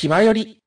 気前より。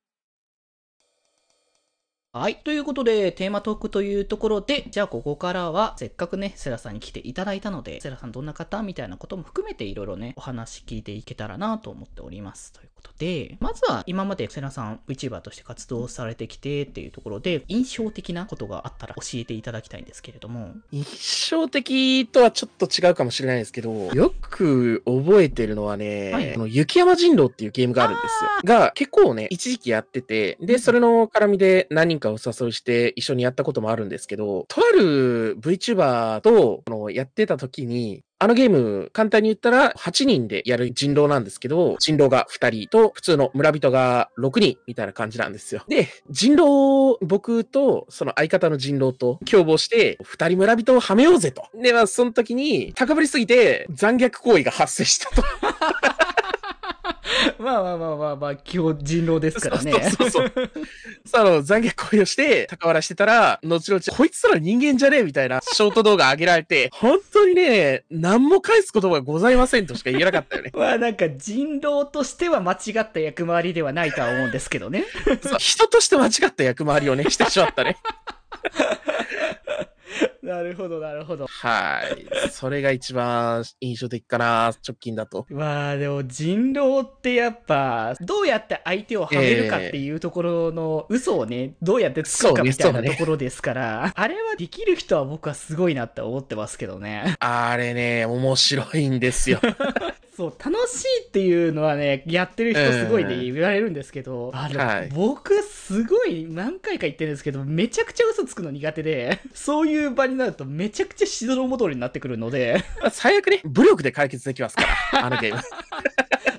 はい。ということで、テーマトークというところで、じゃあここからは、せっかくね、セラさんに来ていただいたので、セラさんどんな方みたいなことも含めていろいろね、お話聞いていけたらなと思っております。ということで、まずは今までセラさん VTuber として活動されてきてっていうところで、印象的なことがあったら教えていただきたいんですけれども。印象的とはちょっと違うかもしれないですけど、よく覚えてるのはね、はいあの雪山人狼っていうゲームがあるんですよ。が、結構ね、一時期やってて、で、それの絡みで何人かお誘いして一緒にやったこともあるんですけど、とある VTuber と、このやってた時に、あのゲーム、簡単に言ったら、8人でやる人狼なんですけど、人狼が2人と、普通の村人が6人、みたいな感じなんですよ。で、人狼、僕と、その相方の人狼と共謀して、2人村人をはめようぜと。で、まあ、その時に、高ぶりすぎて、残虐行為が発生したと。まあまあまあまあまあ、基本人狼ですからね。そうそうそう。さあの、残虐行為をして、高笑らしてたら、後々、こいつら人間じゃねえみたいなショート動画上げられて、本当にね、何も返す言葉がございませんとしか言えなかったよね。まあなんか人狼としては間違った役回りではないとは思うんですけどね。人として間違った役回りをね、してしまったね。なるほど、なるほど。はい。それが一番印象的かな、直近だと。まあでも人狼ってやっぱ、どうやって相手をはめるかっていうところの嘘をね、どうやって作るかみたいなところですから、あれはできる人は僕はすごいなって思ってますけどね。あれね、面白いんですよ。そう、楽しいっていうのはね、やってる人すごいね、うん言われるんですけど、あれ、はい。僕すごい何回か言ってるんですけど、めちゃくちゃ嘘つくの苦手で、そういう場になるとめちゃくちゃしどろもどりになってくるので、最悪ね、武力で解決できますから、あのゲーム。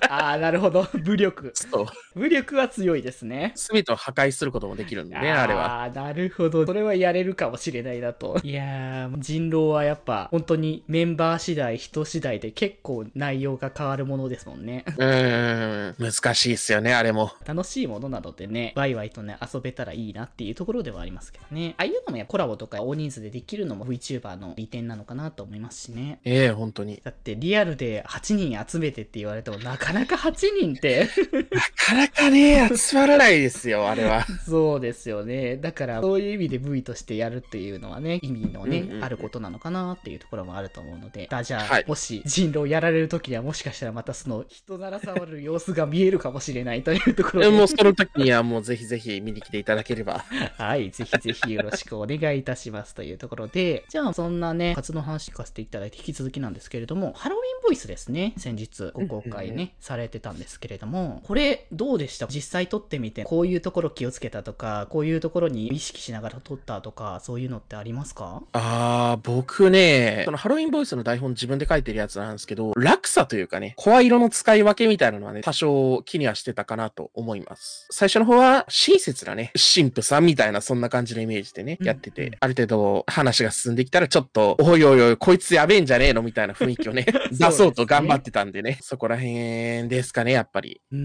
ああ、なるほど、武力。そう。武力は強いですね。すべてを破壊することもできるんでね、あれは。ああ、なるほど。それはやれるかもしれないなと。いやー、人狼はやっぱ、本当にメンバー次第、人次第で結構内容が変わるものですもんね。うーん、難しいっすよね、あれも。楽しいものなのでね、ワイワイとね、遊べたらいいなっていうところではありますけどね。ああいうのもやコラボとか大人数でできるのも VTuber の利点なのかなと思いますしね。ええ本当に。だってリアルで8人集めてって言われてもなかなか8人ってなかなかね、集まらないですよ、あれは。そうですよね。だから、そういう意味で V としてやるっていうのはね、意味のね、うんうんうんあることなのかなっていうところもあると思うので、あじゃあ、はいもし人狼やられる時にはもしかしたらまたその人なら触る様子が見えるかもしれないというところで、もうその時にはもうぜひぜひ見に来ていただければ。はい、ぜひぜひよろしくお願いいたしますというところで、じゃあそんなね、活動の話聞かせていただいて引き続きなんですけれども、ハロウィンボイスですね、先日ご公開ね、されてたんですけれども、これどうでした？実際撮ってみて、こういうところ気をつけたとか、こういうところに意識しながら撮ったとか、そういうのってありますか？あー、僕ね、そのハロウィンボイスの台本自分で書いてるやつなんですけど、落差というかね、声色の使い分けみたいなのはね、多少気にはしてたかなと思います。最初の方は、親切なね、神父さんみたいな、そんな感じのイメージでね、うん。やってて、ある程度話が進んできたら、ちょっと、おいおいおい、こいつやべえんじゃねえのみたいな雰囲気をね、出そうと頑張ってたんでね、そこら辺ですかね、やっぱり。うー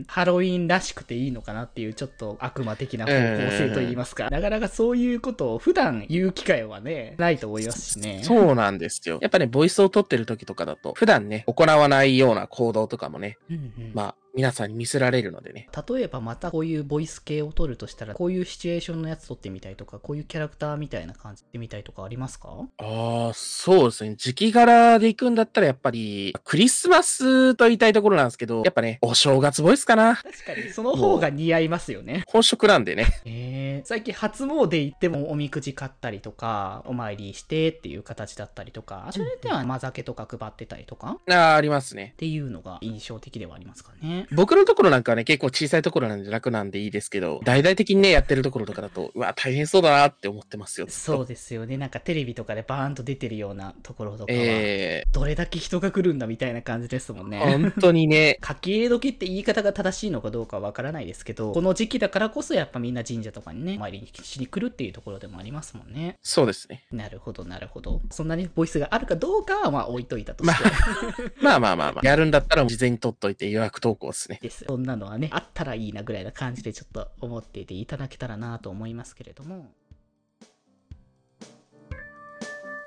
ん、ハロウィンらしくていいのかなっていうちょっと悪魔的な方向性といいますか、なかなかそういうことを普段言う機会はね、ないと思いますしね。そうなんですよ。やっぱね、ボイスを取ってる時とかだと、普段ね、行わないような行動とかもね、うんうんまあ、皆さんに見せられるのでね。例えばまたこういうボイス系を撮るとしたら、こういうシチュエーションのやつ撮ってみたいとか、こういうキャラクターみたいな感じでみたいとかありますか？ああ、そうですね。時期柄で行くんだったらやっぱり、クリスマスと言いたいところなんですけど、やっぱね、お正月ボイスかな。確かに、その方が似合いますよね。本職なんでね。えー、最近初詣行ってもおみくじ買ったりとか、お参りしてっていう形だったりとか、それでは甘酒とか配ってたりとか、っああ、ありますね。ていうのが印象的ではありますかね。僕のところなんかはね、結構小さいところなんで楽なんでいいですけど、大々的にね、やってるところとかだと、うわ、大変そうだなって思ってますよ。そうですよね。なんかテレビとかでバーンと出てるようなところとかは、えどれだけ人が来るんだみたいな感じですもんえね。本当にね、書き入れ時って言い方が正しいのかどうかわからないですけど、この時期だからこそやっぱみんな神社とかにね、参りにしに来るっていうところでもありますもんね。そうですね。なるほど、なるほど。そんなにボイスがあるかどうかはまあ置いといたとして。まあまあまあまあ、やるんだったら事前に取っといて予約投稿ですね。です。そんなのはね、あったらいいなぐらいな感じでちょっと思っていていただけたらなと思いますけれども。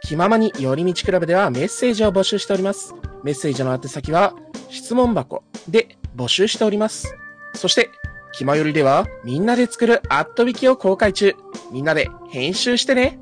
気ままに寄り道クラブではメッセージを募集しております。メッセージの宛先は質問箱で募集しております。そして、ひまよりでは、みんなで作るアットビキを公開中。みんなで編集してね。